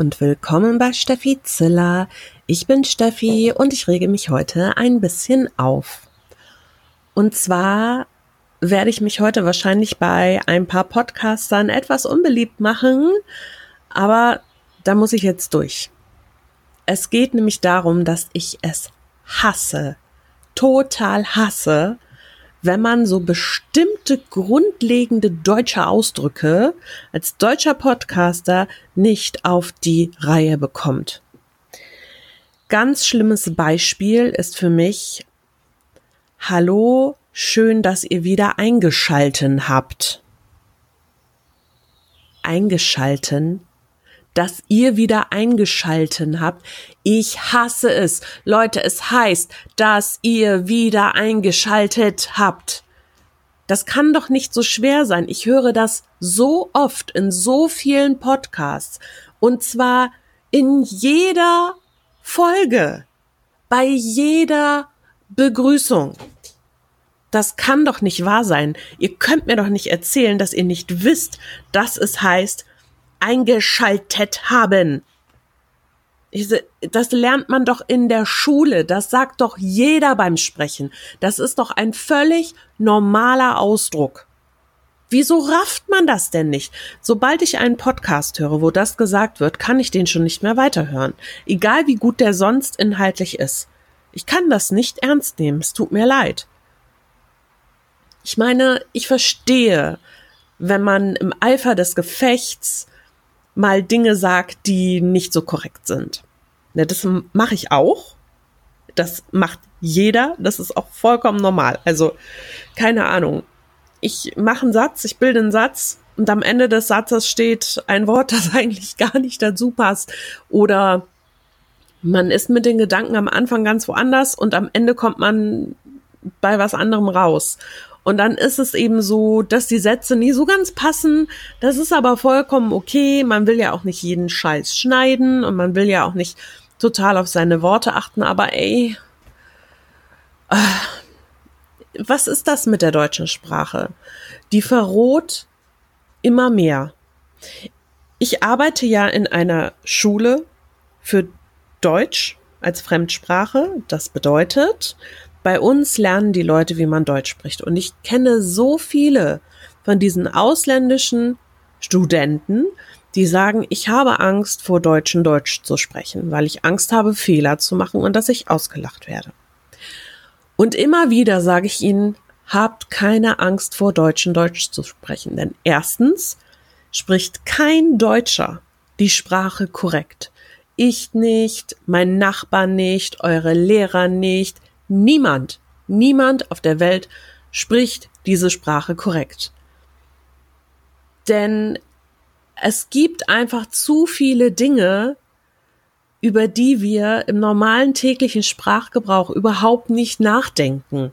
und willkommen bei Steffi Ziller. Ich bin Steffi und ich rege mich heute ein bisschen auf. Und zwar werde ich mich heute wahrscheinlich bei ein paar Podcastern etwas unbeliebt machen, aber da muss ich jetzt durch. Es geht nämlich darum, dass ich es hasse, total hasse, wenn man so bestimmte grundlegende deutsche Ausdrücke als deutscher Podcaster nicht auf die Reihe bekommt. Ganz schlimmes Beispiel ist für mich Hallo, schön, dass ihr wieder eingeschalten habt. Eingeschalten dass ihr wieder eingeschalten habt. Ich hasse es. Leute, es heißt, dass ihr wieder eingeschaltet habt. Das kann doch nicht so schwer sein. Ich höre das so oft in so vielen Podcasts. Und zwar in jeder Folge. Bei jeder Begrüßung. Das kann doch nicht wahr sein. Ihr könnt mir doch nicht erzählen, dass ihr nicht wisst, dass es heißt, eingeschaltet haben. Das lernt man doch in der Schule. Das sagt doch jeder beim Sprechen. Das ist doch ein völlig normaler Ausdruck. Wieso rafft man das denn nicht? Sobald ich einen Podcast höre, wo das gesagt wird, kann ich den schon nicht mehr weiterhören. Egal wie gut der sonst inhaltlich ist. Ich kann das nicht ernst nehmen. Es tut mir leid. Ich meine, ich verstehe, wenn man im Eifer des Gefechts mal Dinge sagt, die nicht so korrekt sind. Ja, das mache ich auch. Das macht jeder. Das ist auch vollkommen normal. Also, keine Ahnung. Ich mache einen Satz, ich bilde einen Satz und am Ende des Satzes steht ein Wort, das eigentlich gar nicht dazu passt. Oder man ist mit den Gedanken am Anfang ganz woanders und am Ende kommt man bei was anderem raus. Und dann ist es eben so, dass die Sätze nie so ganz passen. Das ist aber vollkommen okay. Man will ja auch nicht jeden Scheiß schneiden und man will ja auch nicht total auf seine Worte achten. Aber ey, äh, was ist das mit der deutschen Sprache? Die verroht immer mehr. Ich arbeite ja in einer Schule für Deutsch als Fremdsprache. Das bedeutet, bei uns lernen die Leute, wie man Deutsch spricht. Und ich kenne so viele von diesen ausländischen Studenten, die sagen, ich habe Angst vor Deutschen Deutsch zu sprechen, weil ich Angst habe, Fehler zu machen und dass ich ausgelacht werde. Und immer wieder sage ich ihnen, habt keine Angst vor Deutschen Deutsch zu sprechen, denn erstens spricht kein Deutscher die Sprache korrekt. Ich nicht, mein Nachbar nicht, eure Lehrer nicht, Niemand, niemand auf der Welt spricht diese Sprache korrekt. Denn es gibt einfach zu viele Dinge, über die wir im normalen täglichen Sprachgebrauch überhaupt nicht nachdenken.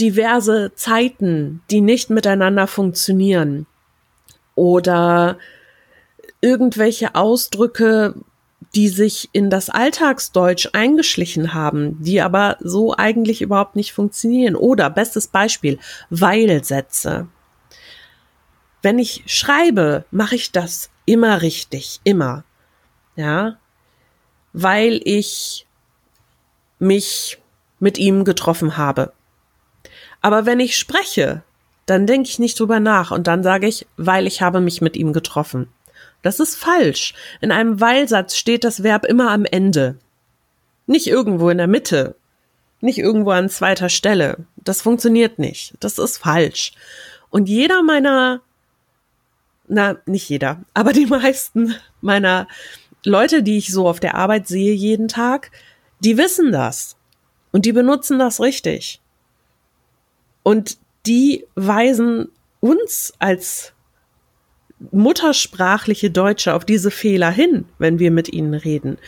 Diverse Zeiten, die nicht miteinander funktionieren. Oder irgendwelche Ausdrücke, die sich in das Alltagsdeutsch eingeschlichen haben, die aber so eigentlich überhaupt nicht funktionieren. Oder bestes Beispiel, Weilsätze. Wenn ich schreibe, mache ich das immer richtig, immer. Ja, weil ich mich mit ihm getroffen habe. Aber wenn ich spreche, dann denke ich nicht drüber nach und dann sage ich, weil ich habe mich mit ihm getroffen. Das ist falsch. In einem Weilsatz steht das Verb immer am Ende. Nicht irgendwo in der Mitte. Nicht irgendwo an zweiter Stelle. Das funktioniert nicht. Das ist falsch. Und jeder meiner, na, nicht jeder, aber die meisten meiner Leute, die ich so auf der Arbeit sehe jeden Tag, die wissen das. Und die benutzen das richtig. Und die weisen uns als muttersprachliche Deutsche auf diese Fehler hin, wenn wir mit ihnen reden.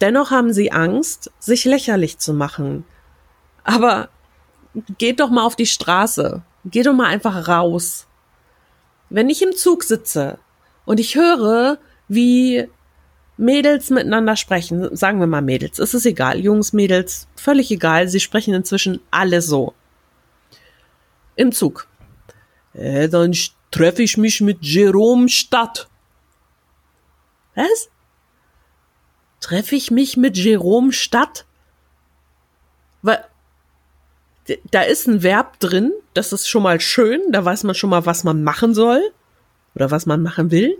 Dennoch haben sie Angst, sich lächerlich zu machen. Aber geht doch mal auf die Straße. Geht doch mal einfach raus. Wenn ich im Zug sitze und ich höre, wie Mädels miteinander sprechen, sagen wir mal Mädels, ist es egal, Jungs, Mädels, völlig egal, sie sprechen inzwischen alle so. Im Zug. Äh, dann treffe ich mich mit Jerome Stadt. Was? Treffe ich mich mit Jerome Stadt? Weil da ist ein Verb drin, das ist schon mal schön, da weiß man schon mal, was man machen soll oder was man machen will.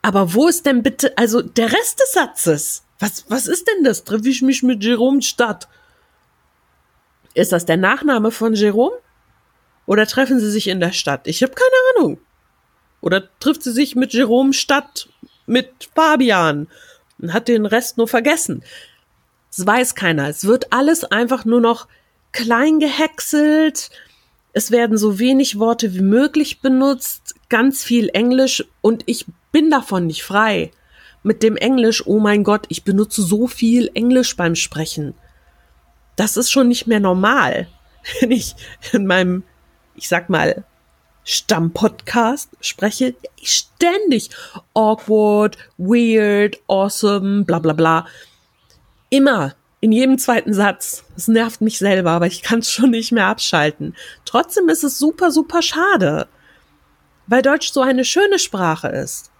Aber wo ist denn bitte, also der Rest des Satzes? Was, was ist denn das? Treffe ich mich mit Jerome Stadt? Ist das der Nachname von Jerome? Oder treffen sie sich in der Stadt? Ich habe keine Ahnung. Oder trifft sie sich mit Jerome Stadt mit Fabian und hat den Rest nur vergessen? Das weiß keiner. Es wird alles einfach nur noch klein gehäckselt. Es werden so wenig Worte wie möglich benutzt, ganz viel Englisch und ich bin davon nicht frei. Mit dem Englisch, oh mein Gott, ich benutze so viel Englisch beim Sprechen. Das ist schon nicht mehr normal. Wenn ich in meinem, ich sag mal, Stammpodcast spreche, ständig awkward, weird, awesome, bla bla bla. Immer in jedem zweiten Satz. Es nervt mich selber, aber ich kann es schon nicht mehr abschalten. Trotzdem ist es super, super schade, weil Deutsch so eine schöne Sprache ist.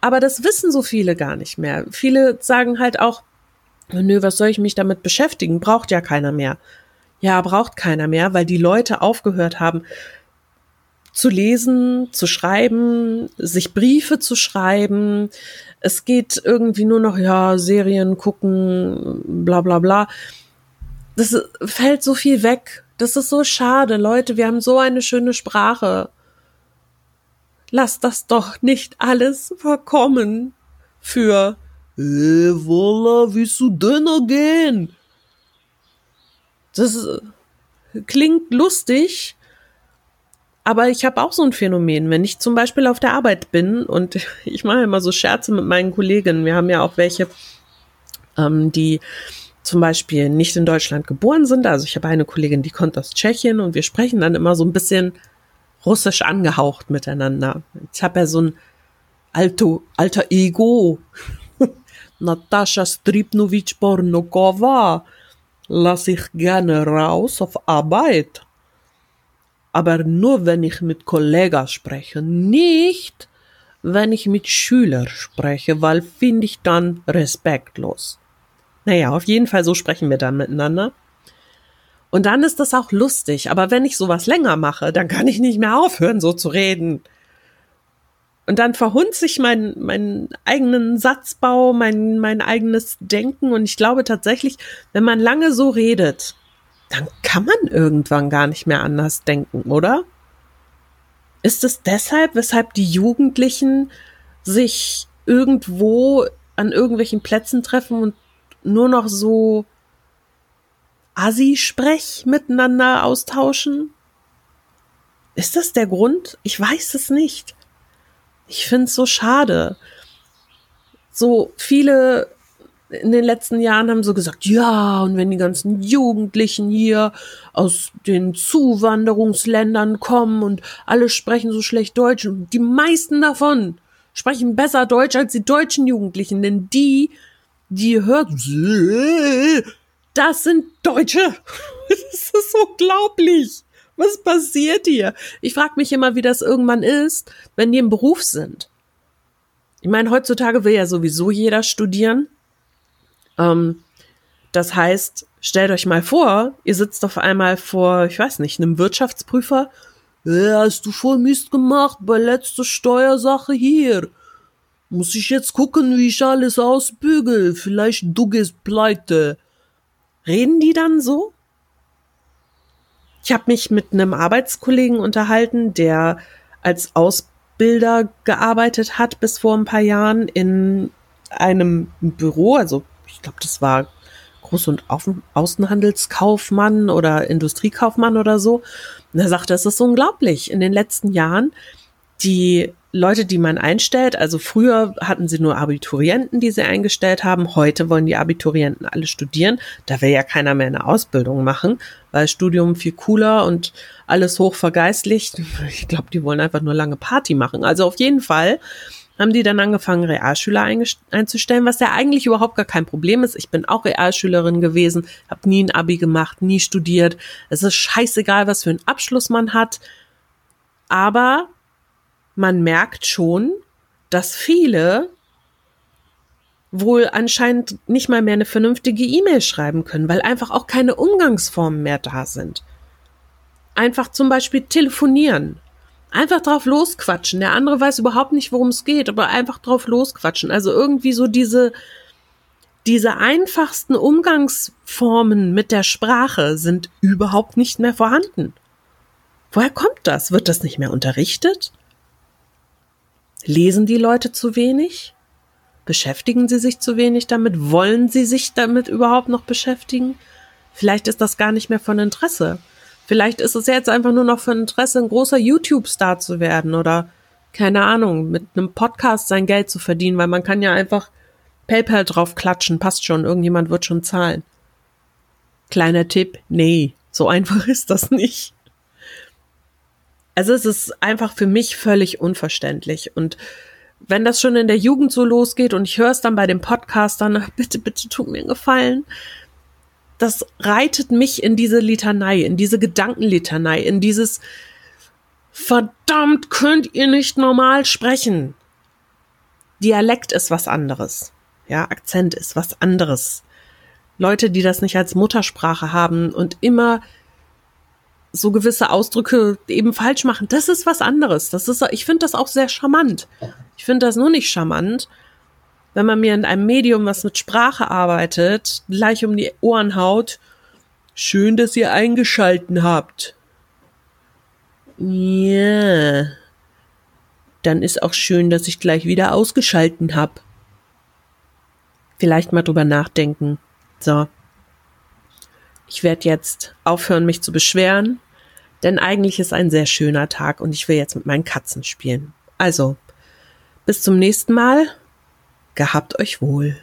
Aber das wissen so viele gar nicht mehr. Viele sagen halt auch, nö, was soll ich mich damit beschäftigen? Braucht ja keiner mehr. Ja, braucht keiner mehr, weil die Leute aufgehört haben, zu lesen, zu schreiben, sich Briefe zu schreiben. Es geht irgendwie nur noch, ja, Serien gucken, bla bla bla. Das fällt so viel weg. Das ist so schade, Leute. Wir haben so eine schöne Sprache. Lasst das doch nicht alles verkommen für äh, voila, willst du Döner gehen? Das klingt lustig, aber ich habe auch so ein Phänomen, wenn ich zum Beispiel auf der Arbeit bin und ich mache immer so Scherze mit meinen Kollegen. Wir haben ja auch welche, ähm, die zum Beispiel nicht in Deutschland geboren sind. Also ich habe eine Kollegin, die kommt aus Tschechien und wir sprechen dann immer so ein bisschen russisch angehaucht miteinander. Ich habe ja so ein alto, alter Ego. Natascha Stripnovic Pornokova. Lass ich gerne raus auf Arbeit aber nur wenn ich mit Kollegen spreche, nicht wenn ich mit Schülern spreche, weil finde ich dann respektlos. Naja, auf jeden Fall so sprechen wir dann miteinander. Und dann ist das auch lustig, aber wenn ich sowas länger mache, dann kann ich nicht mehr aufhören, so zu reden. Und dann verhunzt sich mein, mein eigenen Satzbau, mein, mein eigenes Denken. Und ich glaube tatsächlich, wenn man lange so redet, dann kann man irgendwann gar nicht mehr anders denken, oder? Ist es deshalb, weshalb die Jugendlichen sich irgendwo an irgendwelchen Plätzen treffen und nur noch so Assi-Sprech miteinander austauschen? Ist das der Grund? Ich weiß es nicht. Ich finde es so schade. So viele in den letzten Jahren haben so gesagt, ja, und wenn die ganzen Jugendlichen hier aus den Zuwanderungsländern kommen und alle sprechen so schlecht Deutsch und die meisten davon sprechen besser Deutsch als die deutschen Jugendlichen, denn die, die hört, das sind Deutsche. Das ist unglaublich. Was passiert hier? Ich frage mich immer, wie das irgendwann ist, wenn die im Beruf sind. Ich meine, heutzutage will ja sowieso jeder studieren. Ähm, das heißt, stellt euch mal vor, ihr sitzt auf einmal vor, ich weiß nicht, einem Wirtschaftsprüfer. Ja, hast du voll Mist gemacht bei letzter Steuersache hier. Muss ich jetzt gucken, wie ich alles ausbügel. Vielleicht du gehst pleite. Reden die dann so? Ich habe mich mit einem Arbeitskollegen unterhalten, der als Ausbilder gearbeitet hat bis vor ein paar Jahren in einem Büro, also ich glaube, das war Groß- und Außenhandelskaufmann oder Industriekaufmann oder so. Und er sagte, es ist unglaublich. In den letzten Jahren, die Leute, die man einstellt, also früher hatten sie nur Abiturienten, die sie eingestellt haben. Heute wollen die Abiturienten alle studieren. Da will ja keiner mehr eine Ausbildung machen, weil Studium viel cooler und alles hoch vergeistlicht. Ich glaube, die wollen einfach nur lange Party machen. Also auf jeden Fall haben die dann angefangen, Realschüler einzustellen, was ja eigentlich überhaupt gar kein Problem ist. Ich bin auch Realschülerin gewesen, habe nie ein Abi gemacht, nie studiert. Es ist scheißegal, was für einen Abschluss man hat. Aber man merkt schon, dass viele wohl anscheinend nicht mal mehr eine vernünftige E-Mail schreiben können, weil einfach auch keine Umgangsformen mehr da sind. Einfach zum Beispiel telefonieren. Einfach drauf losquatschen. Der andere weiß überhaupt nicht, worum es geht, aber einfach drauf losquatschen. Also irgendwie so diese, diese einfachsten Umgangsformen mit der Sprache sind überhaupt nicht mehr vorhanden. Woher kommt das? Wird das nicht mehr unterrichtet? Lesen die Leute zu wenig? Beschäftigen sie sich zu wenig damit? Wollen sie sich damit überhaupt noch beschäftigen? Vielleicht ist das gar nicht mehr von Interesse. Vielleicht ist es jetzt einfach nur noch von Interesse, ein großer YouTube-Star zu werden oder keine Ahnung, mit einem Podcast sein Geld zu verdienen, weil man kann ja einfach PayPal drauf klatschen, passt schon, irgendjemand wird schon zahlen. Kleiner Tipp, nee, so einfach ist das nicht. Also es ist einfach für mich völlig unverständlich. Und wenn das schon in der Jugend so losgeht und ich höre es dann bei den Podcastern, bitte, bitte tut mir einen Gefallen. Das reitet mich in diese Litanei, in diese Gedankenlitanei, in dieses verdammt könnt ihr nicht normal sprechen. Dialekt ist was anderes. Ja, Akzent ist was anderes. Leute, die das nicht als Muttersprache haben und immer so gewisse Ausdrücke eben falsch machen, das ist was anderes. Das ist, ich finde das auch sehr charmant. Ich finde das nur nicht charmant, wenn man mir in einem Medium, was mit Sprache arbeitet, gleich um die Ohren haut. Schön, dass ihr eingeschalten habt. Ja. Dann ist auch schön, dass ich gleich wieder ausgeschalten hab. Vielleicht mal drüber nachdenken. So. Ich werde jetzt aufhören, mich zu beschweren, denn eigentlich ist ein sehr schöner Tag und ich will jetzt mit meinen Katzen spielen. Also, bis zum nächsten Mal. Gehabt euch wohl.